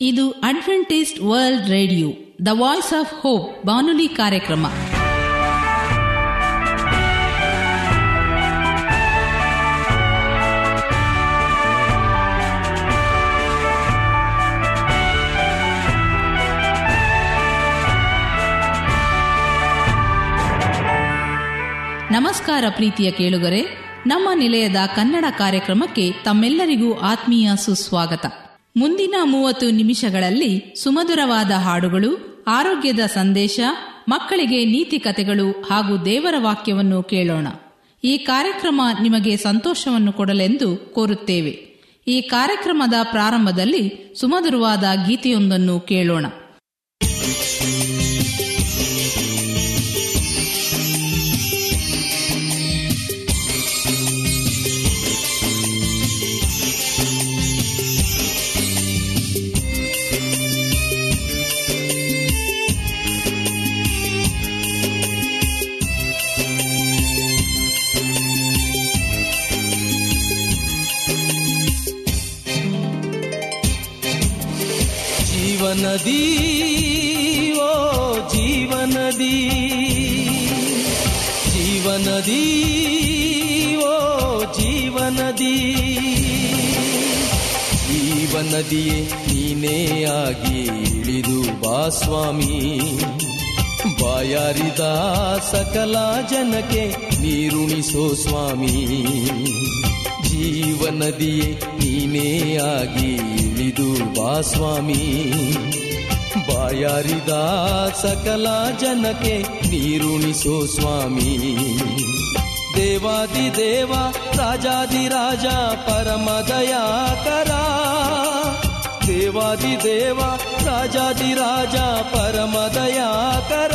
ಇದು Adventist World Radio the Voice of Hope ಬಾನುಲಿ ಕಾರ್ಯಕ್ರಮ. ನಮಸ್ಕಾರ ಪ್ರೀತಿಯ ಕೇಳುಗರೆ, ನಮ್ಮ ನಿಲಯದ ಕನ್ನಡ ಕಾರ್ಯಕ್ರಮಕ್ಕೆ ತಮ್ಮೆಲ್ಲರಿಗೂ ಆತ್ಮೀಯ ಸುಸ್ವಾಗತ. ಮುಂದಿನ ಮೂವತ್ತು ನಿಮಿಷಗಳಲ್ಲಿ ಸುಮಧುರವಾದ ಹಾಡುಗಳು, ಆರೋಗ್ಯದ ಸಂದೇಶ, ಮಕ್ಕಳಿಗೆ ನೀತಿ ಕಥೆಗಳು ಹಾಗೂ ದೇವರ ವಾಕ್ಯವನ್ನು ಕೇಳೋಣ. ಈ ಕಾರ್ಯಕ್ರಮ ನಿಮಗೆ ಸಂತೋಷವನ್ನು ಕೊಡಲೆಂದು ಕೋರುತ್ತೇವೆ. ಈ ಕಾರ್ಯಕ್ರಮದ ಪ್ರಾರಂಭದಲ್ಲಿ ಸುಮಧುರವಾದ ಗೀತೆಯೊಂದನ್ನು ಕೇಳೋಣ. ಓ ಜೀವನದಿ. ಜೀವನದಿ ಜೀವನದಿ. ಜೀವನದಿಯೇ ನೀನೇ ಆಗಿ ಇಳಿದು ಬಾ ಸ್ವಾಮಿ. ಬಾಯಾರಿದ ಸಕಲ ಜನಕ್ಕೆ ನೀರುಣಿಸೋ ಸ್ವಾಮಿ. ಜೀವನದಿಯೇ ನೀನೇ ಆಗಿ ಇಳಿದು ಬಾ ಸ್ವಾಮಿ. ಬಾಯಾರಿದ ಸಕಲ ಜನಕ್ಕೆ ನೀರುಣಿಸೋ ಸ್ವಾಮಿ. ದೇವಾದಿ ದೇವ, ರಾಜಾದಿ ರಾಜ, ಪರಮ ದಯಾಕರ. ದೇವಾದಿ ದೇವ, ರಾಜಾದಿ ರಾಜ, ಪರಮ ದಯಾಕರ.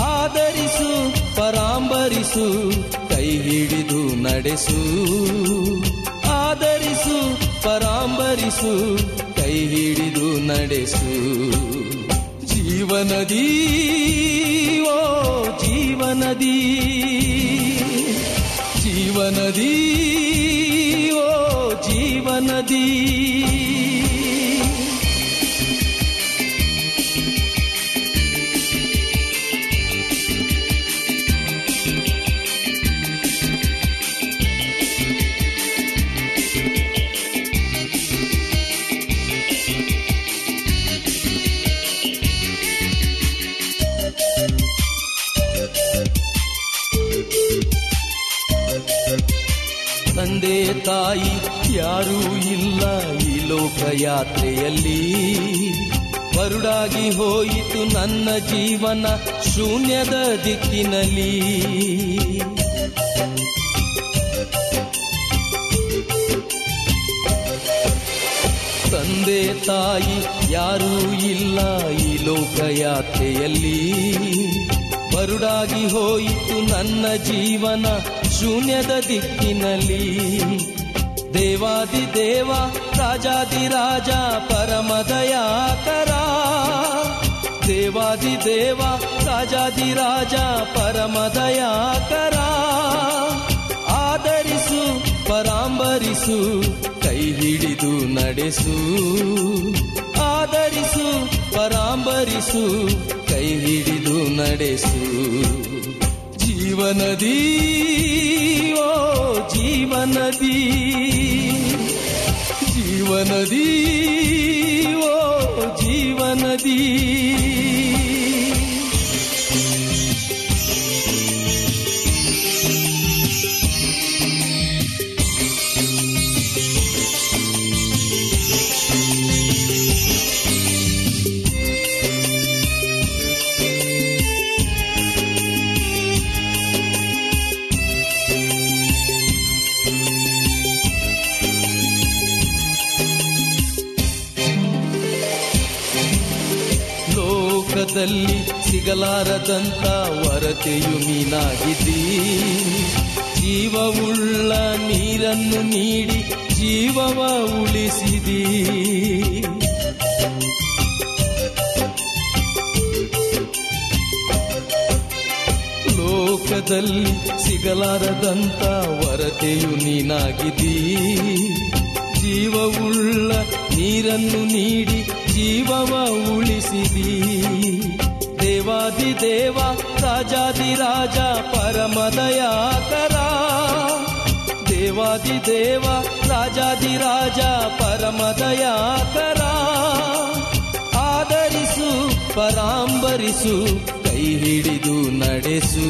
ಆದರಿಸು ಪರಾಂಬರಿಸು, ಕೈ ಹಿಡಿದು ನಡೆಸು. ಆದರಿಸು ಪರಾಂಬರಿಸು ಕೈ ಹಿಡಿದು ನಡೆಸು. ಜೀವನದಿ ಓ ಜೀವನದಿ. ಜೀವನದಿ ಓ ಜೀವನದಿ. ಯಾರೂ ಇಲ್ಲ ಈ ಲೋಕಯಾತ್ರೆಯಲ್ಲಿ. ಬರುಡಾಗಿ ಹೋಯಿತು ನನ್ನ ಜೀವನ ಶೂನ್ಯದ ದಿಕ್ಕಿನಲ್ಲಿ. ತಂದೆ ತಾಯಿ ಯಾರೂ ಇಲ್ಲ ಈ ಲೋಕ ಯಾತ್ರೆಯಲ್ಲಿ ಬರುಡಾಗಿ ಹೋಯಿತು ನನ್ನ ಜೀವನ ಶೂನ್ಯದ ದಿಕ್ಕಿನಲ್ಲಿ. ದೇವಾದಿ ದೇವ ರಾಜಾದಿ ರಾಜ ಪರಮ ದಯಾಕರ ದೇವಾದಿ ದೇವ ರಾಜಾದಿ ರಾಜ ಪರಮ ದಯಾಕರ ಆದರಿಸು ಪರಾಂಬರಿಸು ಕೈ ಹಿಡಿದು ನಡೆಸು ಆದರಿಸು ಪರಾಂಬರಿಸು ಕೈ ಹಿಡಿದು ನಡೆಸು ಜೀವನದಿ ಓ ಜೀವನದಿ. ಜೀವನದಿ ಓ ಜೀವನದಿ. ಲೋಕದಲ್ಲಿ ಸಿಗಲಾರದಂತ ವರತೆಯು ನೀನಾಗಿದ್ದೀ ಜೀವವುಳ್ಳ ನೀರನ್ನು ನೀಡಿ ಜೀವವ ಉಳಿಸಿದಿ. ಲೋಕದಲ್ಲಿ ಸಿಗಲಾರದಂತ ವರತೆಯು ನೀನಾಗಿದ್ದೀ ಜೀವವುಳ್ಳ ನೀರನ್ನು ನೀಡಿ ಜೀವವ ಉಳಿಸಿದಿ. ದೇವಾದಿ ದೇವ ರಾಜಾದಿ ರಾಜ ಪರಮದಯಾಕರ ದೇವಾದಿ ದೇವ ರಾಜಾದಿ ರಾಜ ಪರಮದಯಾಕರ ಆದರಿಸು ಪರಾಂಬರಿಸು ಕೈ ಹಿಡಿದು ನಡೆಸು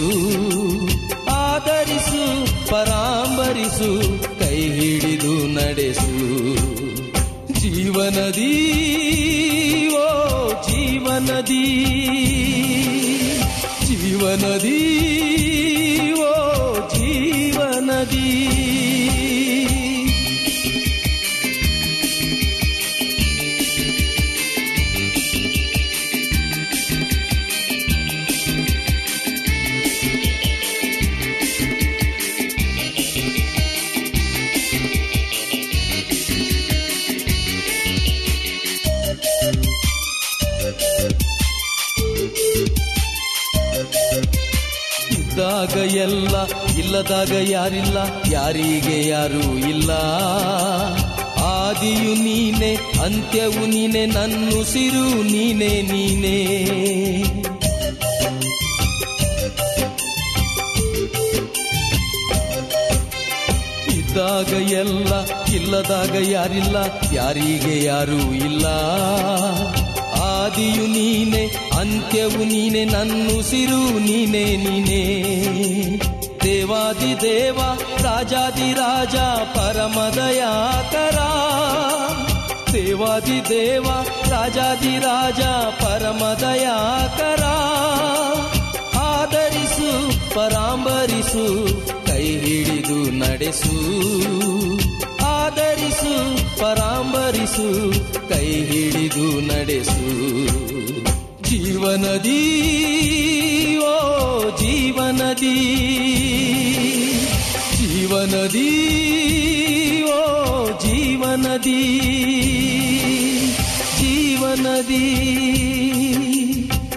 ಆದರಿಸು ಪರಾಂಬರಿಸು ಕೈ ಹಿಡಿದು ನಡೆಸು ಜೀವನದಿ ಓ ಜೀವನದಿ ಜೀವನದಿ ಇಲ್ಲದಾಗ ಯಾರಿಲ್ಲ, ಯಾರಿಗೆ ಯಾರೂ ಇಲ್ಲ. ಆದಿಯು ನೀನೆ, ಅಂತ್ಯವು ನೀನೆ ನನ್ನುಸಿರು ನೀನೆ ನೀನೆ. ಇದ್ದಾಗ ಎಲ್ಲ, ಇಲ್ಲದಾಗ ಯಾರಿಲ್ಲ, ಯಾರಿಗೆ ಯಾರೂ ಇಲ್ಲ. ಆದಿಯು ನೀನೆ, ಅಂತ್ಯವು ನೀನೆ ನನ್ನುಸಿರು ನೀನೆ ನೀನೆ. ದೇವಾದಿ ದೇವ, ರಾಜಾದಿ ರಾಜ ಪರಮದಯಾಕರ ದೇವಾದಿ ದೇವ, ರಾಜಾದಿ ರಾಜ ಪರಮದಯಾಕರ ಆದರಿಸು ಪರಾಂಬರಿಸು, ಕೈ ಹಿಡಿದು ನಡೆಸು. ಆದರಿಸು ಪರಾಂಬರಿಸು, ಕೈ ಹಿಡಿದು ನಡೆಸು. ಜೀವನದಿ ಓ ಜೀವನದಿ. ಜೀವನದಿ ಓ ಜೀವನದಿ. ಜೀವನದಿ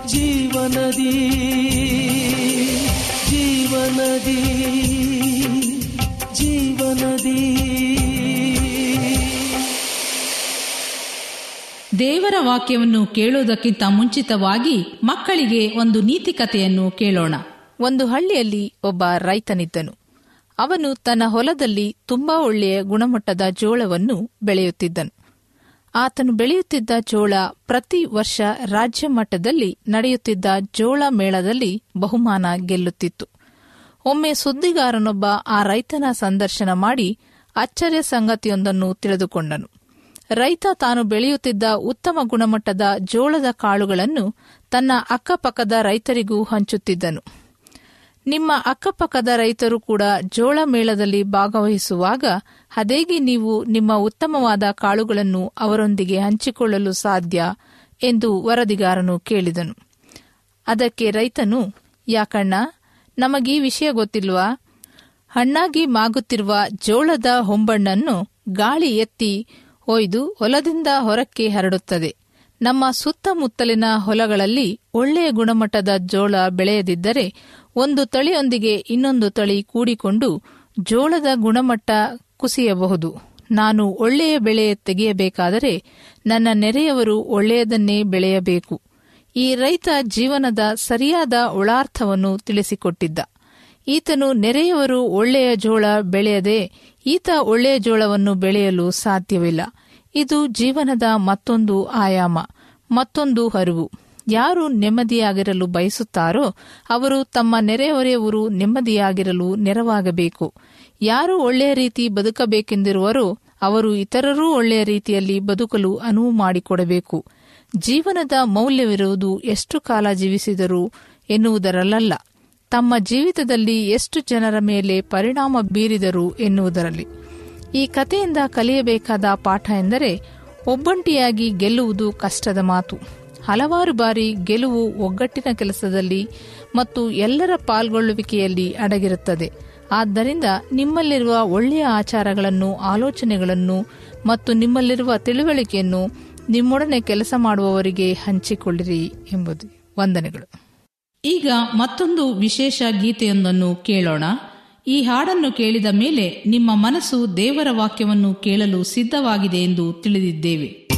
ಜೀವನದಿ. ಜೀವನದಿ ಜೀವನದಿ. ದೇವರ ವಾಕ್ಯವನ್ನು ಕೇಳುವುದಕ್ಕಿಂತ ಮುಂಚಿತವಾಗಿ ಮಕ್ಕಳಿಗೆ ಒಂದು ನೀತಿ ಕಥೆಯನ್ನು ಕೇಳೋಣ. ಒಂದು ಹಳ್ಳಿಯಲ್ಲಿ ಒಬ್ಬ ರೈತನಿದ್ದನು. ಅವನು ತನ್ನ ಹೊಲದಲ್ಲಿ ತುಂಬಾ ಒಳ್ಳೆಯ ಗುಣಮಟ್ಟದ ಜೋಳವನ್ನು ಬೆಳೆಯುತ್ತಿದ್ದನು. ಆತನು ಬೆಳೆಯುತ್ತಿದ್ದ ಜೋಳ ಪ್ರತಿ ವರ್ಷ ರಾಜ್ಯ ಮಟ್ಟದಲ್ಲಿ ನಡೆಯುತ್ತಿದ್ದ ಜೋಳ ಮೇಳದಲ್ಲಿ ಬಹುಮಾನ ಗೆಲ್ಲುತ್ತಿತ್ತು. ಒಮ್ಮೆ ಸುದ್ದಿಗಾರನೊಬ್ಬ ಆ ರೈತನ ಸಂದರ್ಶನ ಮಾಡಿ ಅಚ್ಚರಿಯ ಸಂಗತಿಯೊಂದನ್ನು ತಿಳಿದುಕೊಂಡನು. ರೈತ ತಾನು ಬೆಳೆಯುತ್ತಿದ್ದ ಉತ್ತಮ ಗುಣಮಟ್ಟದ ಜೋಳದ ಕಾಳುಗಳನ್ನು ತನ್ನ ಅಕ್ಕಪಕ್ಕದ ರೈತರಿಗೂ ಹಂಚುತ್ತಿದ್ದನು. ನಿಮ್ಮ ಅಕ್ಕಪಕ್ಕದ ರೈತರು ಕೂಡ ಜೋಳ ಮೇಳದಲ್ಲಿ ಭಾಗವಹಿಸುವಾಗ ಅದೇಗೆ ನೀವು ನಿಮ್ಮ ಉತ್ತಮವಾದ ಕಾಳುಗಳನ್ನು ಅವರೊಂದಿಗೆ ಹಂಚಿಕೊಳ್ಳಲು ಸಾಧ್ಯ ಎಂದು ವರದಿಗಾರನು ಕೇಳಿದನು. ಅದಕ್ಕೆ ರೈತನು ಯಾಕಣ್ಣ ನಮಗೀ ವಿಷಯ ಗೊತ್ತಿಲ್ವಾ? ಹಣ್ಣಾಗಿ ಮಾಗುತ್ತಿರುವ ಜೋಳದ ಹೊಂಬಣ್ಣನ್ನು ಗಾಳಿ ಎತ್ತಿ ಒಯ್ದು ಹೊಲದಿಂದ ಹೊರಕ್ಕೆ ಹರಡುತ್ತದೆ. ನಮ್ಮ ಸುತ್ತಮುತ್ತಲಿನ ಹೊಲಗಳಲ್ಲಿ ಒಳ್ಳೆಯ ಗುಣಮಟ್ಟದ ಜೋಳ ಬೆಳೆಯದಿದ್ದರೆ ಒಂದು ತಳಿಯೊಂದಿಗೆ ಇನ್ನೊಂದು ತಳಿ ಕೂಡಿಕೊಂಡು ಜೋಳದ ಗುಣಮಟ್ಟ ಕುಸಿಯಬಹುದು. ನಾನು ಒಳ್ಳೆಯ ಬೆಳೆ ತೆಗೆಯಬೇಕಾದರೆ ನನ್ನ ನೆರೆಯವರು ಒಳ್ಳೆಯದನ್ನೇ ಬೆಳೆಯಬೇಕು. ಈ ರೈತ ಜೀವನದ ಸರಿಯಾದ ಒಳಾರ್ಥವನ್ನು ತಿಳಿಸಿಕೊಟ್ಟಿದ್ದ. ಈತನು ನೆರೆಯವರು ಒಳ್ಳೆಯ ಜೋಳ ಬೆಳೆಯದೆ ಈತ ಒಳ್ಳೆಯ ಜೋಳವನ್ನು ಬೆಳೆಯಲು ಸಾಧ್ಯವಿಲ್ಲ. ಇದು ಜೀವನದ ಮತ್ತೊಂದು ಆಯಾಮ, ಮತ್ತೊಂದು ಹರಿವು. ಯಾರು ನೆಮ್ಮದಿಯಾಗಿರಲು ಬಯಸುತ್ತಾರೋ ಅವರು ತಮ್ಮ ನೆರೆಹೊರೆಯವರು ನೆಮ್ಮದಿಯಾಗಿರಲು ನೆರವಾಗಬೇಕು. ಯಾರು ಒಳ್ಳೆಯ ರೀತಿ ಬದುಕಬೇಕೆಂದಿರುವರೋ ಅವರು ಇತರರೂ ಒಳ್ಳೆಯ ರೀತಿಯಲ್ಲಿ ಬದುಕಲು ಅನುವು ಮಾಡಿಕೊಡಬೇಕು. ಜೀವನದ ಮೌಲ್ಯವಿರುವುದು ಎಷ್ಟು ಕಾಲ ಜೀವಿಸಿದರು ಎನ್ನುವುದರಲ್ಲ ತಮ್ಮ ಜೀವಿತದಲ್ಲಿ ಎಷ್ಟು ಜನರ ಮೇಲೆ ಪರಿಣಾಮ ಬೀರಿದರು ಎನ್ನುವುದರಲ್ಲಿ. ಈ ಕಥೆಯಿಂದ ಕಲಿಯಬೇಕಾದ ಪಾಠ ಎಂದರೆ ಒಬ್ಬಂಟಿಯಾಗಿ ಗೆಲ್ಲುವುದು ಕಷ್ಟದ ಮಾತು. ಹಲವಾರು ಬಾರಿ ಗೆಲುವು ಒಗ್ಗಟ್ಟಿನ ಕೆಲಸದಲ್ಲಿ ಮತ್ತು ಎಲ್ಲರ ಪಾಲ್ಗೊಳ್ಳುವಿಕೆಯಲ್ಲಿ ಅಡಗಿರುತ್ತದೆ. ಆದ್ದರಿಂದ ನಿಮ್ಮಲ್ಲಿರುವ ಒಳ್ಳೆಯ ಆಚಾರಗಳನ್ನು, ಆಲೋಚನೆಗಳನ್ನು ಮತ್ತು ನಿಮ್ಮಲ್ಲಿರುವ ತಿಳುವಳಿಕೆಯನ್ನು ನಿಮ್ಮೊಡನೆ ಕೆಲಸ ಮಾಡುವವರಿಗೆ ಹಂಚಿಕೊಳ್ಳಿರಿ ಎಂಬುದು ವಂದನೆಗಳು. ಈಗ ಮತ್ತೊಂದು ವಿಶೇಷ ಗೀತೆಯೊಂದನ್ನು ಕೇಳೋಣ. ಈ ಹಾಡನ್ನು ಕೇಳಿದ ಮೇಲೆ ನಿಮ್ಮ ಮನಸ್ಸು ದೇವರ ವಾಕ್ಯವನ್ನು ಕೇಳಲು ಸಿದ್ಧವಾಗಿದೆ ಎಂದು ತಿಳಿದಿದ್ದೇವೆ.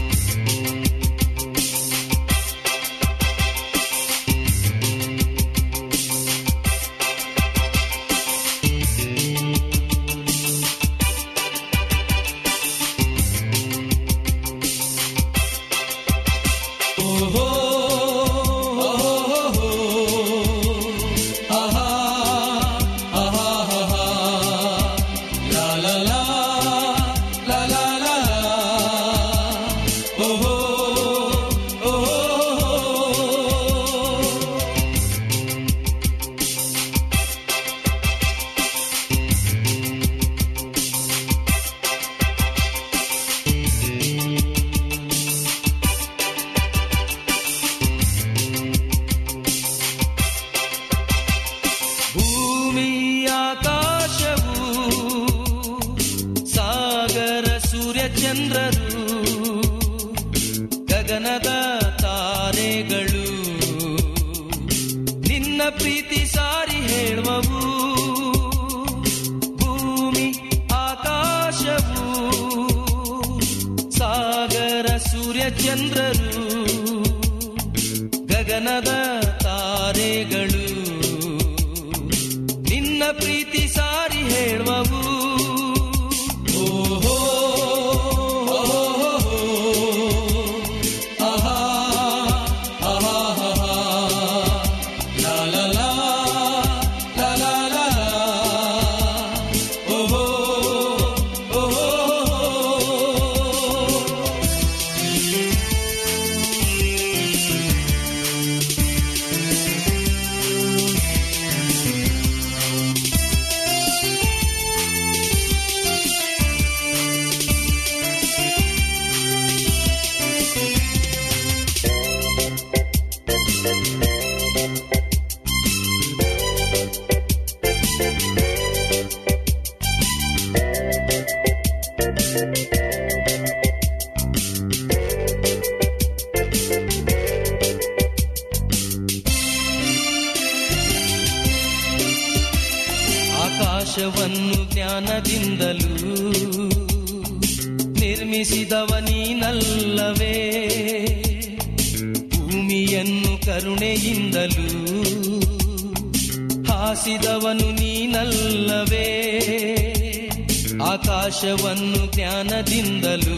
ಜ್ಞಾನದಿಂದಲೂ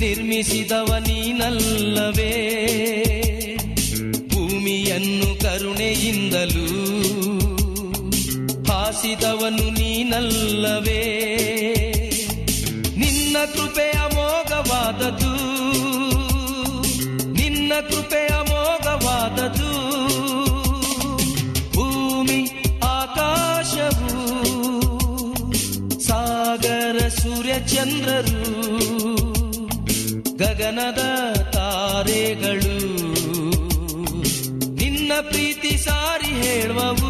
ನಿರ್ಮಿಸಿದವ ನೀನಲ್ಲವೇ. ಭೂಮಿಯನ್ನು ಕರುಣೆಯಿಂದಲೂ ಹಾಸಿದವನು ನೀನಲ್ಲವೇ. ನಿನ್ನ ಕೃಪೆ ಅಮೋಘವಾದದು ನಿನ್ನ ಕೃಪೆ ಮೋಘವಾದದು ಚಂದ್ರರು ಗಗನದ ತಾರೆಗಳು ನಿನ್ನ ಪ್ರೀತಿ ಸಾರಿ ಹೇಳುವವು.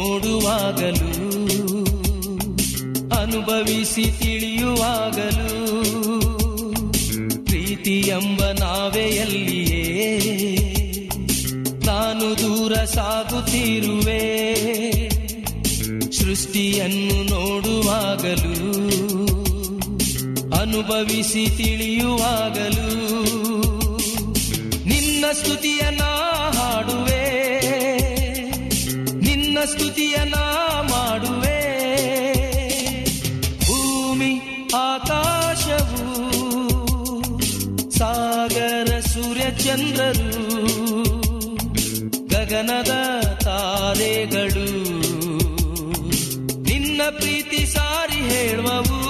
ನೋಡುವಾಗಲೂ, ಅನುಭವಿಸಿ ತಿಳಿಯುವಾಗಲೂ ಪ್ರೀತಿ ಎಂಬ ನಾವೆಯಲ್ಲಿಯೇ, ನಾನು ದೂರ ಸಾಗುತ್ತಿರುವೆ. ಸೃಷ್ಟಿಯನ್ನು ನೋಡುವಾಗಲೂ, ಅನುಭವಿಸಿ ತಿಳಿಯುವಾಗಲೂ, ನಿನ್ನ ಸ್ತುತಿಯ ನಾ ನಾ ಮಾಡುವೆ. ಭೂಮಿ, ಆಕಾಶವು, ಸಾಗರ, ಸೂರ್ಯ, ಚಂದ್ರರು, ಗಗನದ ತಾರೆಗಳು. ನಿನ್ನ ಪ್ರೀತಿ ಸಾರಿ ಹೇಳುವವು.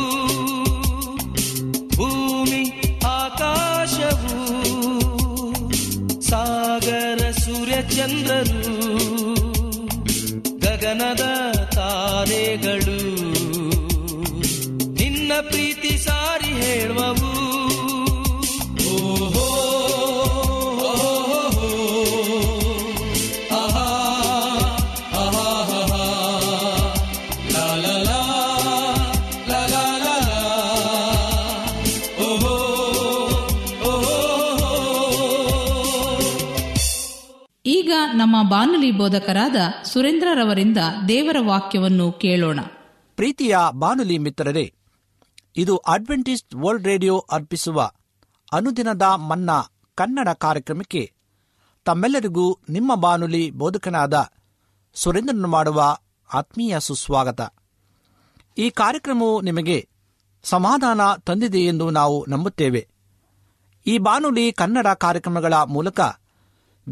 ಭೂಮಿ, ಆಕಾಶವು, ಸಾಗರ, ಸೂರ್ಯ, ಚಂದ್ರರು ಗಗನದ ತಾರೆಗಳು. ನಿನ್ನ ಪ್ರೀತಿ ಸಾರಿ ಹೇಳುವವು. ಬಾನುಲಿ ಬೋಧಕರಾದ ಸುರೇಂದ್ರರವರಿಂದ ದೇವರ ವಾಕ್ಯವನ್ನು ಕೇಳೋಣ. ಪ್ರೀತಿಯ ಬಾನುಲಿ ಮಿತ್ರರೇ, ಇದು ಅಡ್ವೆಂಟಿಸ್ಟ್ ವರ್ಲ್ಡ್ ರೇಡಿಯೋ ಅರ್ಪಿಸುವ ಅನುದಿನದ ಮನ್ನಾ ಕನ್ನಡ ಕಾರ್ಯಕ್ರಮಕ್ಕೆ ತಮ್ಮೆಲ್ಲರಿಗೂ ನಿಮ್ಮ ಬಾನುಲಿ ಬೋಧಕನಾದ ಸುರೇಂದ್ರನು ಮಾಡುವ ಆತ್ಮೀಯ ಸುಸ್ವಾಗತ. ಈ ಕಾರ್ಯಕ್ರಮವು ನಿಮಗೆ ಸಮಾಧಾನ ತಂದಿದೆ ಎಂದು ನಾವು ನಂಬುತ್ತೇವೆ. ಈ ಬಾನುಲಿ ಕನ್ನಡ ಕಾರ್ಯಕ್ರಮಗಳ ಮೂಲಕ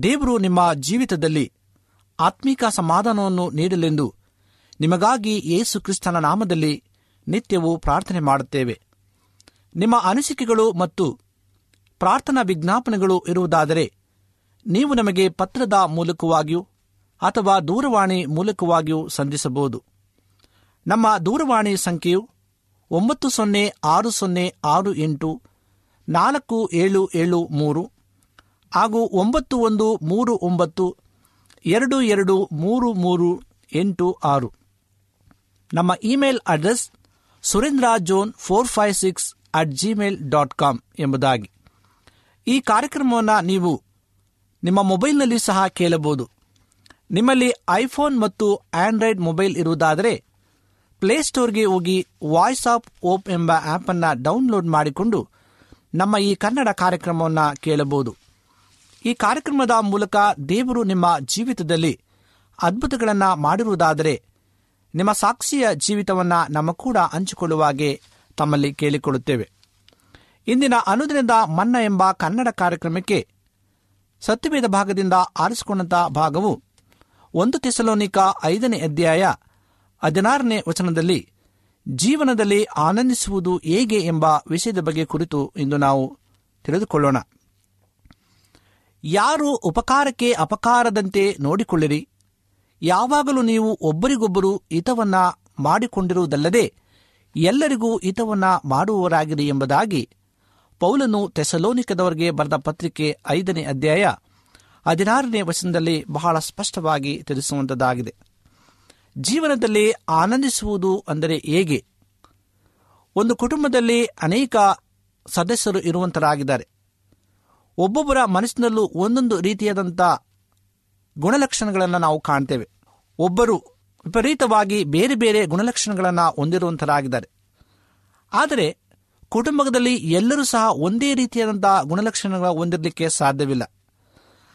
ದೇವರು ನಿಮ್ಮ ಜೀವಿತದಲ್ಲಿ ಆತ್ಮಿಕ ಸಮಾಧಾನವನ್ನು ನೀಡಲೆಂದು ನಿಮಗಾಗಿ ಯೇಸು ಕ್ರಿಸ್ತನ ನಾಮದಲ್ಲಿ ನಿತ್ಯವೂ ಪ್ರಾರ್ಥನೆ ಮಾಡುತ್ತೇವೆ. ನಿಮ್ಮ ಅನಿಸಿಕೆಗಳು ಮತ್ತು ಪ್ರಾರ್ಥನಾ ವಿಜ್ಞಾಪನೆಗಳು ಇರುವುದಾದರೆ ನೀವು ನಮಗೆ ಪತ್ರದ ಮೂಲಕವಾಗಿಯೂ ಅಥವಾ ದೂರವಾಣಿ ಮೂಲಕವಾಗಿಯೂ ಸಂಧಿಸಬಹುದು. ನಮ್ಮ ದೂರವಾಣಿ ಸಂಖ್ಯೆಯು ಒಂಬತ್ತು ಸೊನ್ನೆ ಆರು ಸೊನ್ನೆ ಆರು ಎಂಟು ನಾಲ್ಕು ಏಳು ಏಳು ಮೂರು ಹಾಗೂ ಒಂಬತ್ತು ಒಂದು ಮೂರು ಒಂಬತ್ತು ಎರಡು ಎರಡು ಮೂರು ಮೂರು ಎಂಟು ಆರು. ನಮ್ಮ email address Surendra zone four five six at Gmail dot com ಎಂಬುದಾಗಿ. ಈ ಕಾರ್ಯಕ್ರಮವನ್ನು ನೀವು ನಿಮ್ಮ ಮೊಬೈಲ್ನಲ್ಲಿ ಸಹ ಕೇಳಬಹುದು. ನಿಮ್ಮಲ್ಲಿ ಐಫೋನ್ ಮತ್ತು ಆಂಡ್ರಾಯ್ಡ್ ಮೊಬೈಲ್ ಇರುವುದಾದರೆ ಪ್ಲೇಸ್ಟೋರ್ಗೆ ಹೋಗಿ ವಾಯ್ಸ್ ಆಫ್ ಓಪ್ ಎಂಬ ಆ್ಯಪನ್ನು ಡೌನ್ಲೋಡ್ ಮಾಡಿಕೊಂಡು ನಮ್ಮ ಈ ಕನ್ನಡ ಕಾರ್ಯಕ್ರಮವನ್ನು ಕೇಳಬಹುದು. ಈ ಕಾರ್ಯಕ್ರಮದ ಮೂಲಕ ದೇವರು ನಿಮ್ಮ ಜೀವಿತದಲ್ಲಿ ಅದ್ಭುತಗಳನ್ನು ಮಾಡಿರುವುದಾದರೆ ನಿಮ್ಮ ಸಾಕ್ಷಿಯ ಜೀವಿತವನ್ನು ನಮ್ಮ ಕೂಡ ಹಂಚಿಕೊಳ್ಳುವಾಗೆ ತಮ್ಮಲ್ಲಿ ಕೇಳಿಕೊಳ್ಳುತ್ತೇವೆ. ಇಂದಿನ ಅನುದಿನದ ಮನ್ನ ಎಂಬ ಕನ್ನಡ ಕಾರ್ಯಕ್ರಮಕ್ಕೆ ಸತ್ಯವೇದ ಭಾಗದಿಂದ ಆರಿಸಿಕೊಂಡಂಥ ಭಾಗವು ಒಂದು ತಿಸಲೋನಿಕ ಐದನೇ ಅಧ್ಯಾಯ ಹದಿನಾರನೇ ವಚನದಲ್ಲಿ ಜೀವನದಲ್ಲಿ ಆನಂದಿಸುವುದು ಹೇಗೆ ಎಂಬ ವಿಷಯದ ಬಗ್ಗೆ ಕುರಿತು ಇಂದು ನಾವು ತಿಳಿದುಕೊಳ್ಳೋಣ. ಯಾರು ಉಪಕಾರಕ್ಕೆ ಅಪಕಾರದಂತೆ ನೋಡಿಕೊಳ್ಳಿರಿ. ಯಾವಾಗಲೂ ನೀವು ಒಬ್ಬರಿಗೊಬ್ಬರು ಹಿತವನ್ನ ಮಾಡಿಕೊಂಡಿರುವುದಲ್ಲದೆ ಎಲ್ಲರಿಗೂ ಹಿತವನ್ನ ಮಾಡುವವರಾಗಿರಿ ಎಂಬುದಾಗಿ ಪೌಲನು ತೆಸಲೋನಿಕದವರಿಗೆ ಬರೆದ ಪತ್ರಿಕೆ ಐದನೇ ಅಧ್ಯಾಯ ಹದಿನಾರನೇ ವಚನದಲ್ಲಿ ಬಹಳ ಸ್ಪಷ್ಟವಾಗಿ ತಿಳಿಸುವಂತದಾಗಿದೆ ಜೀವನದಲ್ಲಿ ಆನಂದಿಸುವುದು ಅಂದರೆ ಹೇಗೆ? ಒಂದು ಕುಟುಂಬದಲ್ಲಿ ಅನೇಕ ಸದಸ್ಯರು ಇರುವಂತರಾಗಿದ್ದಾರೆ. ಒಬ್ಬೊಬ್ಬರ ಮನಸ್ಸಿನಲ್ಲೂ ಒಂದೊಂದು ರೀತಿಯಾದಂಥ ಗುಣಲಕ್ಷಣಗಳನ್ನು ನಾವು ಕಾಣ್ತೇವೆ. ಒಬ್ಬರು ವಿಪರೀತವಾಗಿ ಬೇರೆ ಬೇರೆ ಗುಣಲಕ್ಷಣಗಳನ್ನು ಹೊಂದಿರುವಂಥರಾಗಿದ್ದಾರೆ ಆದರೆ ಕುಟುಂಬದಲ್ಲಿ ಎಲ್ಲರೂ ಸಹ ಒಂದೇ ರೀತಿಯಾದಂಥ ಗುಣಲಕ್ಷಣಗಳ ಹೊಂದಿರಲಿಕ್ಕೆ ಸಾಧ್ಯವಿಲ್ಲ.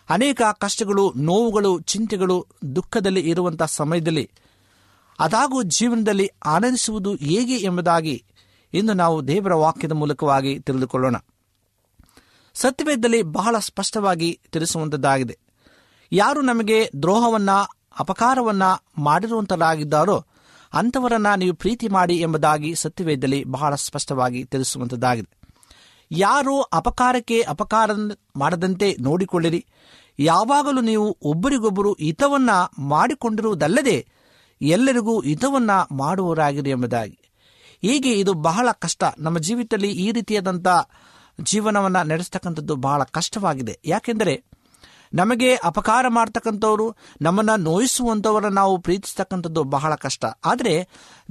ಅನೇಕ ಕಷ್ಟಗಳು, ನೋವುಗಳು, ಚಿಂತೆಗಳು ದುಃಖದಲ್ಲಿ ಇರುವಂಥ ಸಮಯದಲ್ಲಿ ಅದಾಗೂ ಜೀವನದಲ್ಲಿ ಆನಂದಿಸುವುದು ಹೇಗೆ ಎಂಬುದಾಗಿ ಇಂದು ನಾವು ದೇವರ ವಾಕ್ಯದ ಮೂಲಕವಾಗಿ ತಿಳಿದುಕೊಳ್ಳೋಣ. ಸತ್ಯವೇದದಲ್ಲಿ ಬಹಳ ಸ್ಪಷ್ಟವಾಗಿ ತಿಳಿಸುವಂಥದ್ದಾಗಿದೆ ಯಾರು ನಮಗೆ ದ್ರೋಹವನ್ನ, ಅಪಕಾರವನ್ನ ಮಾಡಿರುವಂತರಾಗಿದ್ದಾರೋ ಅಂಥವರನ್ನ ನೀವು ಪ್ರೀತಿ ಮಾಡಿ ಎಂಬುದಾಗಿ ಸತ್ಯವೇದದಲ್ಲಿ ಬಹಳ ಸ್ಪಷ್ಟವಾಗಿ ತಿಳಿಸುವಂಥದ್ದಾಗಿದೆ ಯಾರು ಅಪಕಾರಕ್ಕೆ ಅಪಕಾರ ಮಾಡದಂತೆ ನೋಡಿಕೊಳ್ಳಿರಿ. ಯಾವಾಗಲೂ ನೀವು ಒಬ್ಬರಿಗೊಬ್ಬರು ಹಿತವನ್ನ ಮಾಡಿಕೊಂಡಿರುವುದಲ್ಲದೆ ಎಲ್ಲರಿಗೂ ಹಿತವನ್ನ ಮಾಡುವವರಾಗಿರಿ ಎಂಬುದಾಗಿ. ಹೀಗೆ ಇದು ಬಹಳ ಕಷ್ಟ. ನಮ್ಮ ಜೀವಿತದಲ್ಲಿ ಈ ರೀತಿಯಾದಂಥ ಜೀವನವನ್ನು ನಡೆಸ್ತಕ್ಕಂಥದ್ದು ಬಹಳ ಕಷ್ಟವಾಗಿದೆ. ಯಾಕೆಂದರೆ ನಮಗೆ ಅಪಕಾರ ಮಾಡ್ತಕ್ಕಂಥವ್ರು, ನಮ್ಮನ್ನು ನೋಯಿಸುವಂಥವರನ್ನು ನಾವು ಪ್ರೀತಿಸ್ತಕ್ಕಂಥದ್ದು ಬಹಳ ಕಷ್ಟ. ಆದರೆ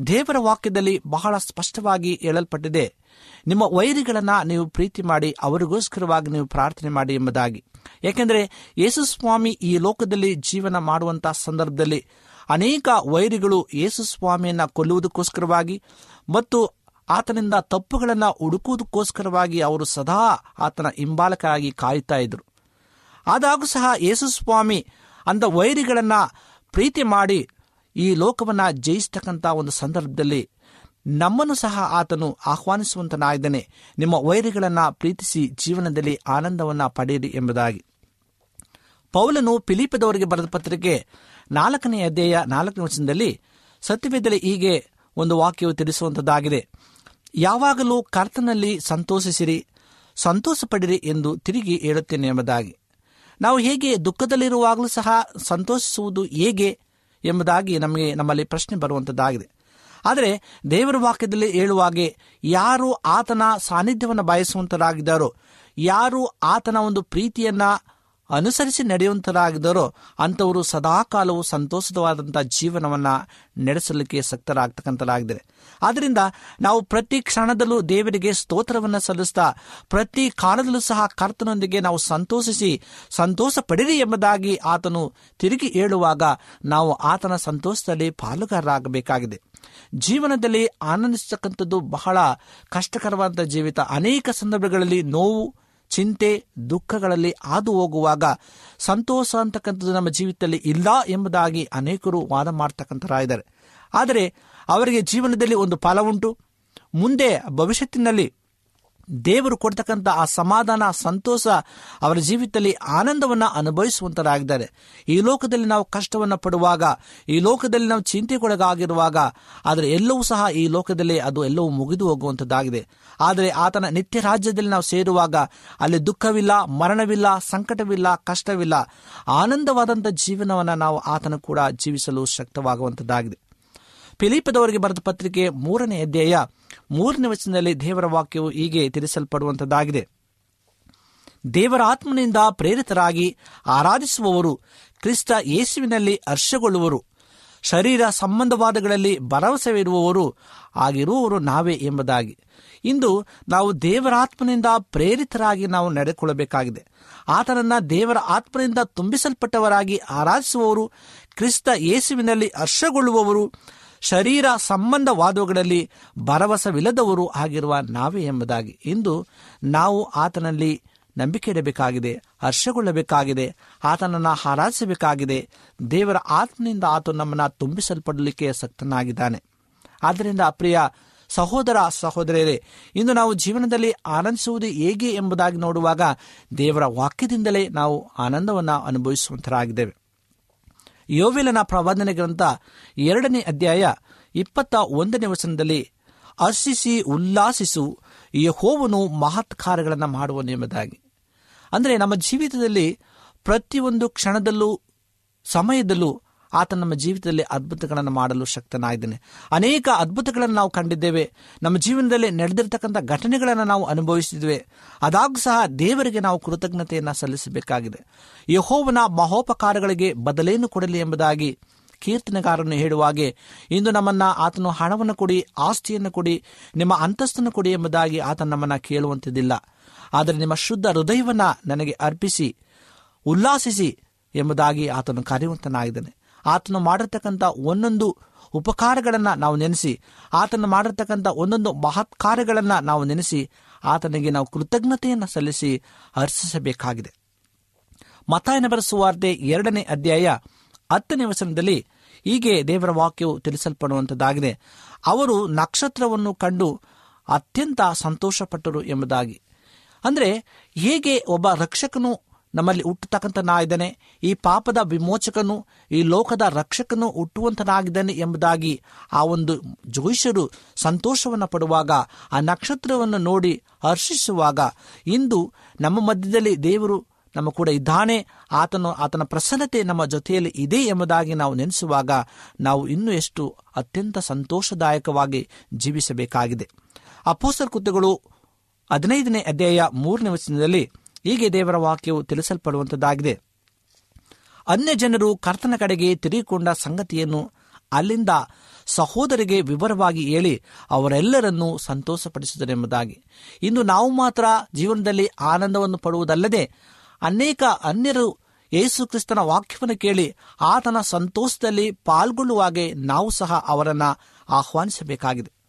ದೇವರ ವಾಕ್ಯದಲ್ಲಿ ಬಹಳ ಸ್ಪಷ್ಟವಾಗಿ ಹೇಳಲ್ಪಟ್ಟಿದೆ. ನಿಮ್ಮ ವೈರಿಗಳನ್ನು ನೀವು ಪ್ರೀತಿ ಮಾಡಿ, ಅವರಿಗೋಸ್ಕರವಾಗಿ ನೀವು ಪ್ರಾರ್ಥನೆ ಮಾಡಿ ಎಂಬುದಾಗಿ. ಯಾಕೆಂದರೆ ಯೇಸುಸ್ವಾಮಿ ಈ ಲೋಕದಲ್ಲಿ ಜೀವನ ಮಾಡುವಂಥ ಸಂದರ್ಭದಲ್ಲಿ ಅನೇಕ ವೈರಿಗಳು ಯೇಸುಸ್ವಾಮಿಯನ್ನು ಕೊಲ್ಲುವುದಕ್ಕೋಸ್ಕರವಾಗಿ ಮತ್ತು ಆತನಿಂದ ತಪ್ಪುಗಳನ್ನು ಹುಡುಕುವುದಕ್ಕೋಸ್ಕರವಾಗಿ ಅವರು ಸದಾ ಆತನ ಹಿಂಬಾಲಕರಾಗಿ ಕಾಯುತ್ತಾ ಇದ್ರು. ಆದಾಗೂ ಸಹ ಯೇಸುಸ್ವಾಮಿ ಅಂದ ವೈರಿಗಳನ್ನು ಪ್ರೀತಿ ಮಾಡಿ ಈ ಲೋಕವನ್ನು ಜಯಿಸ್ತಕ್ಕಂಥ ಒಂದು ಸಂದರ್ಭದಲ್ಲಿ ನಮ್ಮನ್ನು ಸಹ ಆತನು ಆಹ್ವಾನಿಸುವಂತನಾಗಿದ್ದಾನೆ. ನಿಮ್ಮ ವೈರಿಗಳನ್ನು ಪ್ರೀತಿಸಿ ಜೀವನದಲ್ಲಿ ಆನಂದವನ್ನು ಪಡೆಯಿರಿ ಎಂಬುದಾಗಿ. ಪೌಲನು ಫಿಲಿಪದವರಿಗೆ ಬರೆದ ಪತ್ರಿಕೆ ನಾಲ್ಕನೇ ಅಧ್ಯಾಯ ನಾಲ್ಕನೇ ವಚನದಲ್ಲಿ ಸತ್ಯವೇದದಲ್ಲಿ ಹೀಗೆ ಒಂದು ವಾಕ್ಯವು ತಿಳಿಸುವಂಥದ್ದಾಗಿದೆ ಯಾವಾಗಲೂ ಕರ್ತನಲ್ಲಿ ಸಂತೋಷಿಸಿರಿ ಸಂತೋಷ ಪಡಿರಿ ಎಂದು ತಿರುಗಿ ಹೇಳುತ್ತೇನೆ ಎಂಬುದಾಗಿ. ನಾವು ಹೇಗೆ ದುಃಖದಲ್ಲಿರುವಾಗಲೂ ಸಹ ಸಂತೋಷಿಸುವುದು ಹೇಗೆ ಎಂಬುದಾಗಿ ನಮಗೆ ನಮ್ಮಲ್ಲಿ ಪ್ರಶ್ನೆ ಬರುವಂತದ್ದಾಗಿದೆ. ಆದರೆ ದೇವರ ವಾಕ್ಯದಲ್ಲಿ ಹೇಳುವಾಗೆ ಯಾರು ಆತನ ಸಾನ್ನಿಧ್ಯವನ್ನು ಬಯಸುವಂತರಾಗಿದ್ದಾರೋ, ಯಾರು ಆತನ ಒಂದು ಪ್ರೀತಿಯನ್ನ ಅನುಸರಿಸಿ ನಡೆಯುವಂತರಾಗಿದ್ದರೂ ಅಂಥವರು ಸದಾಕಾಲವು ಸಂತೋಷವಾದಂಥ ಜೀವನವನ್ನ ನಡೆಸಲಿಕ್ಕೆ ಸಕ್ತರಾಗ್ತಕ್ಕಂಥರಾಗಿದ್ದಾರೆ ಆದ್ದರಿಂದ ನಾವು ಪ್ರತಿ ಕ್ಷಣದಲ್ಲೂ ದೇವರಿಗೆ ಸ್ತೋತ್ರವನ್ನು ಸಲ್ಲಿಸ್ತಾ ಪ್ರತಿ ಕಾಲದಲ್ಲೂ ಸಹ ಕರ್ತನೊಂದಿಗೆ ನಾವು ಸಂತೋಷಿಸಿ ಸಂತೋಷ ಪಡಿರಿ ಎಂಬುದಾಗಿ ಆತನು ತಿರುಗಿ ಹೇಳುವಾಗ ನಾವು ಆತನ ಸಂತೋಷದಲ್ಲಿ ಪಾಲುಗಾರರಾಗಬೇಕಾಗಿದೆ. ಜೀವನದಲ್ಲಿ ಆನಂದಿಸತಕ್ಕಂಥದ್ದು ಬಹಳ ಕಷ್ಟಕರವಾದಂಥ ಜೀವಿತ ಅನೇಕ ಸಂದರ್ಭಗಳಲ್ಲಿ ನೋವು ಚಿಂತೆ, ದುಃಖಗಳಲ್ಲಿ ಹಾದು ಹೋಗುವಾಗ ಸಂತೋಷ ಅಂತಕ್ಕಂಥದ್ದು ನಮ್ಮ ಜೀವಿತದಲ್ಲಿ ಇಲ್ಲ ಎಂಬುದಾಗಿ ಅನೇಕರು ವಾದ ಮಾಡ್ತಕ್ಕಂಥರಾಗಿದ್ದಾರೆ ಆದರೆ ಅವರಿಗೆ ಜೀವನದಲ್ಲಿ ಒಂದು ಫಲ ಉಂಟು ಮುಂದೆ ಭವಿಷ್ಯತ್ತಿನಲ್ಲಿ ದೇವರು ಕೊಡ್ತಕ್ಕಂಥ ಆ ಸಮಾಧಾನ, ಸಂತೋಷ ಅವರ ಜೀವಿತದಲ್ಲಿ ಆನಂದವನ್ನು ಅನುಭವಿಸುವಂತರಾಗಿದ್ದಾರೆ. ಈ ಲೋಕದಲ್ಲಿ ನಾವು ಕಷ್ಟವನ್ನು ಪಡುವಾಗ, ಈ ಲೋಕದಲ್ಲಿ ನಾವು ಚಿಂತೆಗೊಳಗಾಗಿರುವಾಗ, ಆದರೆ ಎಲ್ಲವೂ ಸಹ ಈ ಲೋಕದಲ್ಲಿ ಅದು ಎಲ್ಲವೂ ಮುಗಿದು ಹೋಗುವಂಥದ್ದಾಗಿದೆ ಆದರೆ ಆತನ ನಿತ್ಯ ರಾಜ್ಯದಲ್ಲಿ ನಾವು ಸೇರುವಾಗ ಅಲ್ಲಿ ದುಃಖವಿಲ್ಲ, ಮರಣವಿಲ್ಲ, ಸಂಕಟವಿಲ್ಲ, ಕಷ್ಟವಿಲ್ಲ ಆನಂದವಾದಂಥ ಜೀವನವನ್ನು ನಾವು ಆತನ ಕೂಡ ಜೀವಿಸಲು ಶಕ್ತವಾಗುವಂಥದ್ದಾಗಿದೆ ಫಿಲಿಪದವರಿಗೆ ಬರೆದ ಪತ್ರಿಕೆ ಮೂರನೇ ಅಧ್ಯಾಯ ಮೂರನೇ ವಚನದಲ್ಲಿ ದೇವರ ವಾಕ್ಯವು ಹೀಗೆ ತಿಳಿಸಲ್ಪಡುವಂಥದ್ದಾಗಿದೆ ದೇವರ ಆತ್ಮನಿಂದ ಪ್ರೇರಿತರಾಗಿ ಆರಾಧಿಸುವವರು ಕ್ರಿಸ್ತ ಯೇಸುವಿನಲ್ಲಿ ಹರ್ಷಗೊಳ್ಳುವರು. ಶರೀರ ಸಂಬಂಧವಾದಗಳಲ್ಲಿ ಭರವಸೆವಿರುವವರು ಆಗಿರುವವರು ನಾವೇ ಎಂಬುದಾಗಿ. ಇಂದು ನಾವು ದೇವರ ಆತ್ಮನಿಂದ ಪ್ರೇರಿತರಾಗಿ ನಾವು ನಡೆದುಕೊಳ್ಳಬೇಕಾಗಿದೆ. ಆತನನ್ನ ದೇವರ ಆತ್ಮನಿಂದ ತುಂಬಿಸಲ್ಪಟ್ಟವರಾಗಿ ಆರಾಧಿಸುವವರು ಕ್ರಿಸ್ತ ಯೇಸುವಿನಲ್ಲಿ ಹರ್ಷಗೊಳ್ಳುವವರು ಶರೀರ ಸಂಬಂಧವಾದವುಗಳಲ್ಲಿ ಭರವಸವಿಲ್ಲದವರು ಆಗಿರುವ ನಾವೇ ಎಂಬುದಾಗಿ ಇಂದು ನಾವು ಆತನಲ್ಲಿ ನಂಬಿಕೆ ಇಡಬೇಕಾಗಿದೆ, ಹರ್ಷಗೊಳ್ಳಬೇಕಾಗಿದೆ, ಆತನನ್ನು ಆರಾಧಿಸಬೇಕಾಗಿದೆ ದೇವರ ಆತ್ಮನಿಂದ ಆತ ನಮ್ಮನ್ನು ತುಂಬಿಸಲ್ಪಡಲಿಕ್ಕೆ ಸಕ್ತನಾಗಿದ್ದಾನೆ. ಆದ್ದರಿಂದ ಪ್ರಿಯ ಸಹೋದರ ಸಹೋದರಿಯರೇ, ಇಂದು ನಾವು ಜೀವನದಲ್ಲಿ ಆನಂದಿಸುವುದು ಹೇಗೆ ಎಂಬುದಾಗಿ ನೋಡುವಾಗ ದೇವರ ವಾಕ್ಯದಿಂದಲೇ ನಾವು ಆನಂದವನ್ನು ಅನುಭವಿಸುವಂತರಾಗಿದ್ದೇವೆ. ಯೋವೆಲನ ಪ್ರವಾದನೆ ಗ್ರಂಥ ಎರಡನೇ ಅಧ್ಯಾಯ ಇಪ್ಪತ್ತ ಒಂದನೇ ವಚನದಲ್ಲಿ ಹರ್ಷಿಸಿ ಉಲ್ಲಾಸಿಸು, ಯಹೋವನು ಮಹತ್ಕಾರಗಳನ್ನು ಮಾಡುವ ಎಂಬುದಾಗಿ. ಅಂದರೆ ನಮ್ಮ ಜೀವಿತದಲ್ಲಿ ಪ್ರತಿಯೊಂದು ಕ್ಷಣದಲ್ಲೂ, ಸಮಯದಲ್ಲೂ ಆತ ನಮ್ಮ ಜೀವಿತದಲ್ಲಿ ಅದ್ಭುತಗಳನ್ನು ಮಾಡಲು ಶಕ್ತನಾಗಿದ್ದಾನೆ. ಅನೇಕ ಅದ್ಭುತಗಳನ್ನು ನಾವು ಕಂಡಿದ್ದೇವೆ. ನಮ್ಮ ಜೀವನದಲ್ಲಿ ನಡೆದಿರ್ತಕ್ಕಂಥ ಘಟನೆಗಳನ್ನು ನಾವು ಅನುಭವಿಸಿದ್ದೇವೆ. ಅದಾಗೂ ಸಹ ದೇವರಿಗೆ ನಾವು ಕೃತಜ್ಞತೆಯನ್ನು ಸಲ್ಲಿಸಬೇಕಾಗಿದೆ. ಯಹೋವನ ಮಹೋಪಕಾರಗಳಿಗೆ ಬದಲೇನು ಕೊಡಲಿ ಎಂಬುದಾಗಿ ಕೀರ್ತನೆಗಾರನು ಹೇಳುವಾಗೆ ಇಂದು ನಮ್ಮನ್ನ ಆತನು ಹಣವನ್ನು ಕೊಡಿ, ಆಸ್ತಿಯನ್ನು ಕೊಡಿ, ನಿಮ್ಮ ಅಂತಸ್ತನ್ನು ಕೊಡಿ ಎಂಬುದಾಗಿ ಆತ ನಮ್ಮನ್ನ ಕೇಳುವಂತಿದ್ದಿಲ್ಲ. ಆದರೆ ನಿಮ್ಮ ಶುದ್ಧ ಹೃದಯವನ್ನ ನನಗೆ ಅರ್ಪಿಸಿ, ಉಲ್ಲಾಸಿಸಿ ಎಂಬುದಾಗಿ ಆತನು ಕರೆಯುವಂತನಾಗಿದ್ದಾನೆ. ಆತನು ಮಾಡಿರ್ತಕ್ಕಂಥ ಒಂದೊಂದು ಉಪಕಾರಗಳನ್ನು ನಾವು ನೆನೆಸಿ, ಆತನು ಮಾಡಿರ್ತಕ್ಕಂಥ ಒಂದೊಂದು ಮಹತ್ ಕಾರ್ಯಗಳನ್ನು ನಾವು ನೆನೆಸಿ, ಆತನಿಗೆ ನಾವು ಕೃತಜ್ಞತೆಯನ್ನು ಸಲ್ಲಿಸಿ ಹರ್ಷಿಸಬೇಕಾಗಿದೆ ಮತಾಯನ ಬರೆಸುವಾರ್ತೆ ಎರಡನೇ ಅಧ್ಯಾಯ ಹತ್ತನೇ ವಚನದಲ್ಲಿ ಹೀಗೆ ದೇವರ ವಾಕ್ಯವು ತಿಳಿಸಲ್ಪಡುವಂಥದ್ದಾಗಿದೆ ಅವರು ನಕ್ಷತ್ರವನ್ನು ಕಂಡು ಅತ್ಯಂತ ಸಂತೋಷಪಟ್ಟರು ಎಂಬುದಾಗಿ. ಅಂದರೆ, ಹೇಗೆ ಒಬ್ಬ ರಕ್ಷಕನು ನಮ್ಮಲ್ಲಿ ಹುಟ್ಟತಕ್ಕಂಥನಾಗಿದ್ದಾನೆ ಈ ಪಾಪದ ವಿಮೋಚಕನು, ಈ ಲೋಕದ ರಕ್ಷಕನು ಹುಟ್ಟುವಂತನಾಗಿದ್ದಾನೆ ಎಂಬುದಾಗಿ ಆ ಒಂದು ಜೋಯಿಷರು ಸಂತೋಷವನ್ನು ಪಡುವಾಗ, ಆ ನಕ್ಷತ್ರವನ್ನು ನೋಡಿ ಹರ್ಷಿಸುವಾಗ, ಇಂದು ನಮ್ಮ ಮಧ್ಯದಲ್ಲಿ ದೇವರು ನಮ್ಮ ಕೂಡ ಇದ್ದಾನೆ. ಆತನು, ಆತನ ಪ್ರಸನ್ನತೆ ನಮ್ಮ ಜೊತೆಯಲ್ಲಿ ಇದೆ ಎಂಬುದಾಗಿ ನಾವು ನೆನೆಸುವಾಗ ನಾವು ಇನ್ನೂ ಎಷ್ಟು ಅತ್ಯಂತ ಸಂತೋಷದಾಯಕವಾಗಿ ಜೀವಿಸಬೇಕಾಗಿದೆ. ಅಪೋಸರ್ ಕೃತ್ಯಗಳು ಹದಿನೈದನೇ ಅಧ್ಯಾಯ ಮೂರನೇ ವಚನದಲ್ಲಿ ಹೀಗೆ ದೇವರ ವಾಕ್ಯವು ತಿಳಿಸಲ್ಪಡುವಂಥದ್ದಾಗಿದೆ ಅನ್ಯ ಜನರು ಕರ್ತನ ಕಡೆಗೆ ತಿರುಗಿಕೊಂಡ ಸಂಗತಿಯನ್ನು ಅಲ್ಲಿಂದ ಸಹೋದರಿಗೆ ವಿವರವಾಗಿ ಹೇಳಿ ಅವರೆಲ್ಲರನ್ನೂ ಸಂತೋಷಪಡಿಸಿದರೆಂಬುದಾಗಿ. ಇಂದು ನಾವು ಮಾತ್ರ ಜೀವನದಲ್ಲಿ ಆನಂದವನ್ನು ಪಡುವುದಲ್ಲದೆ ಅನೇಕ ಅನ್ಯರು ಯೇಸು ಕ್ರಿಸ್ತನ ವಾಕ್ಯವನ್ನು ಕೇಳಿ ಆತನ ಸಂತೋಷದಲ್ಲಿ ಪಾಲ್ಗೊಳ್ಳುವಾಗೆ ನಾವು ಸಹ ಅವರನ್ನು ಆಹ್ವಾನಿಸಬೇಕಾಗಿದೆ.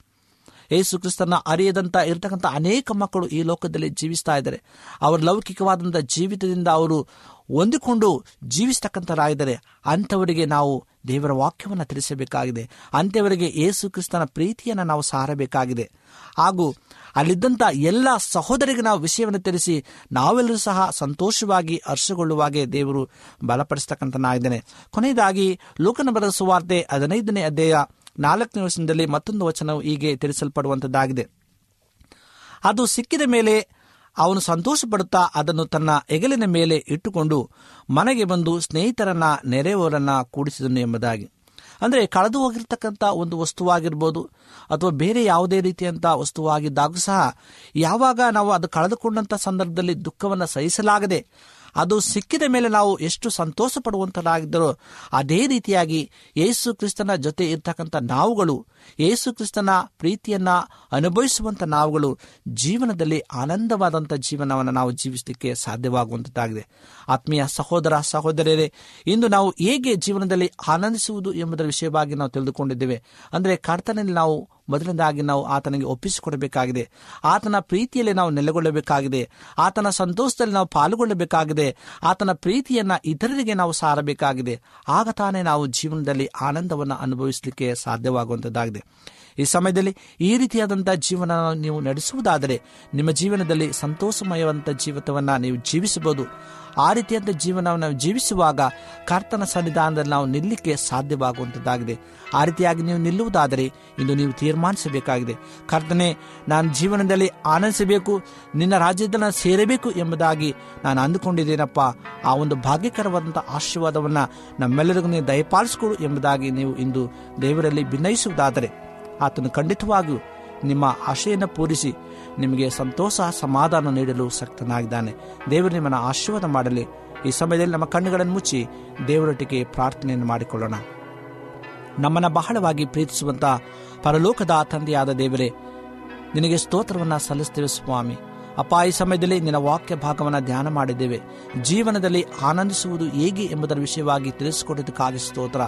ಯೇಸು ಕ್ರಿಸ್ತನ ಅರಿಯದಂತ ಇರತಕ್ಕಂಥ ಅನೇಕ ಮಕ್ಕಳು ಈ ಲೋಕದಲ್ಲಿ ಜೀವಿಸ್ತಾ ಇದ್ದಾರೆ. ಅವರ ಲೌಕಿಕವಾದಂಥ ಜೀವಿತದಿಂದ ಅವರು ಹೊಂದಿಕೊಂಡು ಜೀವಿಸ್ತಕ್ಕಂಥರಾಗಿದ್ದಾರೆ ಅಂಥವರಿಗೆ ನಾವು ದೇವರ ವಾಕ್ಯವನ್ನು ತಿಳಿಸಬೇಕಾಗಿದೆ. ಅಂಥವರಿಗೆ ಯೇಸು ಕ್ರಿಸ್ತನ ಪ್ರೀತಿಯನ್ನು ನಾವು ಸಾರಬೇಕಾಗಿದೆ. ಹಾಗೂ ಅಲ್ಲಿದ್ದಂಥ ಎಲ್ಲ ಸಹೋದರಿಗೆ ನಾವು ವಿಷಯವನ್ನು ತಿಳಿಸಿ ನಾವೆಲ್ಲರೂ ಸಹ ಸಂತೋಷವಾಗಿ ಹರ್ಷಗೊಳ್ಳುವಾಗೆ ದೇವರು ಬಲಪಡಿಸ್ತಕ್ಕಂಥನಾಗಿದ್ದಾನೆ ಕೊನೆಯದಾಗಿ ಲೋಕನ ಬರೆದ ಸುವಾರ್ತೆ ಹದಿನೈದನೇ ಅಧ್ಯಾಯ ನಾಲ್ಕನೇ ವಚನದಲ್ಲಿ ಮತ್ತೊಂದು ವಚನವು ಹೀಗೆ ತಿಳಿಸಲ್ಪಡುವಂಥದ್ದಾಗಿದೆ ಅದು ಸಿಕ್ಕಿದ ಮೇಲೆ ಅವನು ಸಂತೋಷ ಪಡುತ್ತಾ ಅದನ್ನು ತನ್ನ ಹೆಗಲಿನ ಮೇಲೆ ಇಟ್ಟುಕೊಂಡು ಮನೆಗೆ ಬಂದು ಸ್ನೇಹಿತರನ್ನ, ನೆರೆಯವರನ್ನ ಕೂಡಿಸಿದನು ಎಂಬುದಾಗಿ. ಅಂದರೆ ಕಳೆದು ಹೋಗಿರ್ತಕ್ಕಂಥ ಒಂದು ವಸ್ತುವಾಗಿರ್ಬೋದು ಅಥವಾ ಬೇರೆ ಯಾವುದೇ ರೀತಿಯಂಥ ವಸ್ತುವಾಗಿದ್ದಾಗೂ ಸಹ ಯಾವಾಗ ನಾವು ಅದು ಕಳೆದುಕೊಂಡಂಥ ಸಂದರ್ಭದಲ್ಲಿ ದುಃಖವನ್ನು ಸಹಿಸಲಾಗದೆ ಅದು ಸಿಕ್ಕಿದ ಮೇಲೆ ನಾವು ಎಷ್ಟು ಸಂತೋಷ ಪಡುವಂತರಾಗಿದ್ದರೋ ಅದೇ ರೀತಿಯಾಗಿ ಯೇಸು ಕ್ರಿಸ್ತನ ಜೊತೆ ಇರ್ತಕ್ಕಂಥ ನಾವುಗಳು ಯೇಸು ಕ್ರಿಸ್ತನ ಪ್ರೀತಿಯನ್ನ ಅನುಭವಿಸುವಂಥ ನಾವುಗಳು ಜೀವನದಲ್ಲಿ ಆನಂದವಾದಂಥ ಜೀವನವನ್ನು ನಾವು ಜೀವಿಸಲಿಕ್ಕೆ ಸಾಧ್ಯವಾಗುವಂಥದ್ದಾಗಿದೆ ಆತ್ಮೀಯ ಸಹೋದರ, ಸಹೋದರಿಯರೇ, ಇಂದು ನಾವು ಹೇಗೆ ಜೀವನದಲ್ಲಿ ಆನಂದಿಸುವುದು ಎಂಬುದರ ವಿಷಯವಾಗಿ ನಾವು ತಿಳಿದುಕೊಂಡಿದ್ದೇವೆ. ಅಂದರೆ ಕರ್ತನಲ್ಲಿ ನಾವು ಮೊದಲನೇದಾಗಿ ನಾವು ಆತನಿಗೆ ಒಪ್ಪಿಸಿಕೊಡಬೇಕಾಗಿದೆ. ಆತನ ಪ್ರೀತಿಯಲ್ಲಿ ನಾವು ನೆಲೆಗೊಳ್ಳಬೇಕಾಗಿದೆ. ಆತನ ಸಂತೋಷದಲ್ಲಿ ನಾವು ಪಾಲ್ಗೊಳ್ಳಬೇಕಾಗಿದೆ. ಆತನ ಪ್ರೀತಿಯನ್ನ ಇತರರಿಗೆ ನಾವು ಸಾರಬೇಕಾಗಿದೆ. ಆಗ ತಾನೇ ನಾವು ಜೀವನದಲ್ಲಿ ಆನಂದವನ್ನು ಅನುಭವಿಸಲಿಕ್ಕೆ ಸಾಧ್ಯವಾಗುವಂಥದ್ದಾಗಿದೆ sede. ಈ ಸಮಯದಲ್ಲಿ ಈ ರೀತಿಯಾದಂಥ ಜೀವನ ನೀವು ನಡೆಸುವುದಾದರೆ ನಿಮ್ಮ ಜೀವನದಲ್ಲಿ ಸಂತೋಷಮಯವಂತ ಜೀವಿತವನ್ನು ನೀವು ಜೀವಿಸಬಹುದು. ಆ ರೀತಿಯಾದ ಜೀವನವನ್ನು ನಾವು ಜೀವಿಸುವಾಗ ಕರ್ತನ ಸನ್ನಿಧಾನದಲ್ಲಿ ನಾವು ನಿಲ್ಲಕ್ಕೆ ಸಾಧ್ಯವಾಗುವಂಥದ್ದಾಗಿದೆ ಆ ರೀತಿಯಾಗಿ ನೀವು ನಿಲ್ಲುವುದಾದರೆ ಇಂದು ನೀವು ತೀರ್ಮಾನಿಸಬೇಕಾಗಿದೆ. ಕರ್ತನೆ, ನಾನು ಜೀವನದಲ್ಲಿ ಆನಂದಿಸಬೇಕು, ನಿನ್ನ ರಾಜ್ಯದಲ್ಲಿ ಸೇರಬೇಕು ಎಂಬುದಾಗಿ ನಾನು ಅಂದುಕೊಂಡಿದ್ದೇನಪ್ಪ. ಆ ಒಂದು ಭಾಗ್ಯಕರವಾದಂಥ ಆಶೀರ್ವಾದವನ್ನು ನಮ್ಮೆಲ್ಲರಿಗೂ ನೀವು ದಯಪಾಲಿಸಿಕೊಡು ಎಂಬುದಾಗಿ ನೀವು ಇಂದು ದೇವರಲ್ಲಿ ಭಿನ್ನಯಿಸುವುದಾದರೆ ಆತನು ಖಂಡಿತವಾಗಿಯೂ ನಿಮ್ಮ ಆಶೆಯನ್ನು ಪೂರಿಸಿ ನಿಮಗೆ ಸಂತೋಷ ಸಮಾಧಾನ ನೀಡಲು ಶಕ್ತನಾಗಿದ್ದಾನೆ ದೇವರು ನಿಮ್ಮನ್ನು ಆಶೀರ್ವಾದ ಮಾಡಲಿ. ಈ ಸಮಯದಲ್ಲಿ ನಮ್ಮ ಕಣ್ಣುಗಳನ್ನು ಮುಚ್ಚಿ ದೇವರೊಟ್ಟಿಗೆ ಪ್ರಾರ್ಥನೆಯನ್ನು ಮಾಡಿಕೊಳ್ಳೋಣ. ನಮ್ಮನ್ನು ಬಹಳವಾಗಿ ಪ್ರೀತಿಸುವಂತ ಪರಲೋಕದ ತಂದೆಯಾದ ದೇವರೇ, ನಿನಗೆ ಸ್ತೋತ್ರವನ್ನು ಸಲ್ಲಿಸ್ತೇವೆ ಸ್ವಾಮಿ. ಅಪ್ಪ, ಈ ಸಮಯದಲ್ಲಿ ನಿನ್ನ ವಾಕ್ಯ ಭಾಗವನ್ನು ಧ್ಯಾನ ಮಾಡಿದ್ದೇವೆ. ಜೀವನದಲ್ಲಿ ಆನಂದಿಸುವುದು ಹೇಗೆ ಎಂಬುದರ ವಿಷಯವಾಗಿ ತಿಳಿಸಿಕೊಟ್ಟಿದ್ದಕ್ಕಾಗಿ ಸ್ತೋತ್ರ.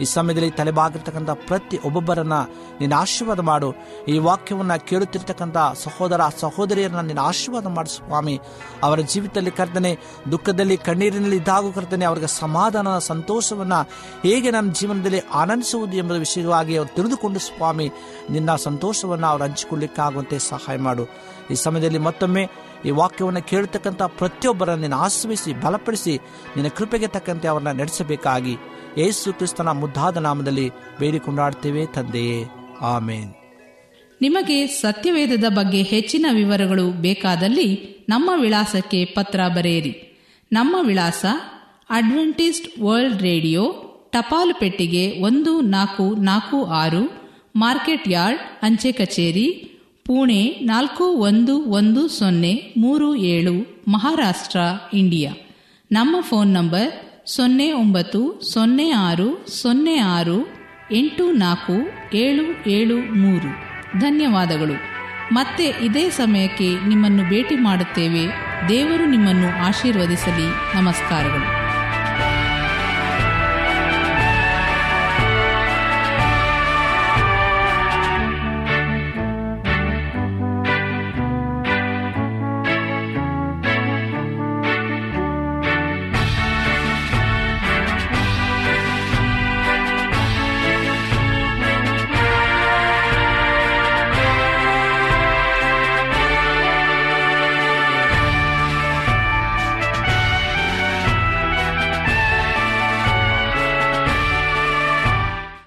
ಈ ಸಮಯದಲ್ಲಿ ತಲೆಬಾಗಿರ್ತಕ್ಕಂಥ ಪ್ರತಿ ಒಬ್ಬೊಬ್ಬರನ್ನ ನಿನ್ನ ಆಶೀರ್ವಾದ ಮಾಡು. ಈ ವಾಕ್ಯವನ್ನ ಕೇಳುತ್ತಿರ್ತಕ್ಕಂಥ ಸಹೋದರ ಸಹೋದರಿಯರನ್ನ ನಿನ್ನ ಆಶೀರ್ವಾದ ಮಾಡು ಸ್ವಾಮಿ. ಅವರ ಜೀವಿತದಲ್ಲಿ ಕರ್ತನೆ, ದುಃಖದಲ್ಲಿ, ಕಣ್ಣೀರಿನಲ್ಲಿ ಇದ್ದಾಗ ಕರ್ತನೆ, ಅವರಿಗೆ ಸಮಾಧಾನ, ಸಂತೋಷವನ್ನ ಹೇಗೆ ನಮ್ಮ ಜೀವನದಲ್ಲಿ ಆನಂದಿಸುವುದು ಎಂಬ ವಿಷಯವಾಗಿ ಅವರು ತಿಳಿದುಕೊಂಡು ಸ್ವಾಮಿ, ನಿನ್ನ ಸಂತೋಷವನ್ನು ಅವರು ಹಂಚಿಕೊಳ್ಳಿಕ್ಕಾಗುವಂತೆ ಸಹಾಯ ಮಾಡು. ಈ ಸಮಯದಲ್ಲಿ ಮತ್ತೊಮ್ಮೆ ಈ ವಾಕ್ಯವನ್ನು ಕೇಳತಕ್ಕಂಥ ಪ್ರತಿಯೊಬ್ಬರನ್ನು ನೀನು ಆಶ್ರಯಿಸಿ, ಬಲಪಡಿಸಿ, ನಿನ್ನ ಕೃಪೆಗೆ ತಕ್ಕಂತೆ ಅವರನ್ನ ನಡೆಸಬೇಕಾಗಿ ಯೇಸು ಕ್ರಿಸ್ತನ ಮುದ್ದಾದ ನಾಮದಲ್ಲಿ ಬೇಡಿಕೊಂಡಾಡ್ತೇವೆ ತಂದೆಯೇ. ಆಮೇನ್. ನಿಮಗೆ ಸತ್ಯವೇದದ ಬಗ್ಗೆ ಹೆಚ್ಚಿನ ವಿವರಗಳು ಬೇಕಾದಲ್ಲಿ ನಮ್ಮ ವಿಳಾಸಕ್ಕೆ ಪತ್ರ ಬರೆಯಿರಿ. ನಮ್ಮ ವಿಳಾಸ ಅಡ್ವೆಂಟಿಸ್ಟ್ ವರ್ಲ್ಡ್ ರೇಡಿಯೋ, ಟಪಾಲು ಪೆಟ್ಟಿಗೆ ಒಂದು ನಾಲ್ಕು ನಾಲ್ಕು ಆರು, ಮಾರ್ಕೆಟ್ ಯಾರ್ಡ್, ಅಂಚೆ ಕಚೇರಿ ಪುಣೆ ನಾಲ್ಕು ಒಂದು ಒಂದು ಸೊನ್ನೆ ಮೂರು ಏಳು ಮಹಾರಾಷ್ಟ್ರ, ಇಂಡಿಯಾ. ನಮ್ಮ ಫೋನ್ ನಂಬರ್ ಸೊನ್ನೆ ಒಂಬತ್ತು ಸೊನ್ನೆ ಆರು ಸೊನ್ನೆ ಆರು ಎಂಟು ನಾಲ್ಕು ಏಳು ಏಳು ಮೂರು. ಧನ್ಯವಾದಗಳು. ಮತ್ತೆ ಇದೇ ಸಮಯಕ್ಕೆ ನಿಮ್ಮನ್ನು ಭೇಟಿ ಮಾಡುತ್ತೇವೆ. ದೇವರು ನಿಮ್ಮನ್ನು ಆಶೀರ್ವದಿಸಲಿ. ನಮಸ್ಕಾರಗಳು.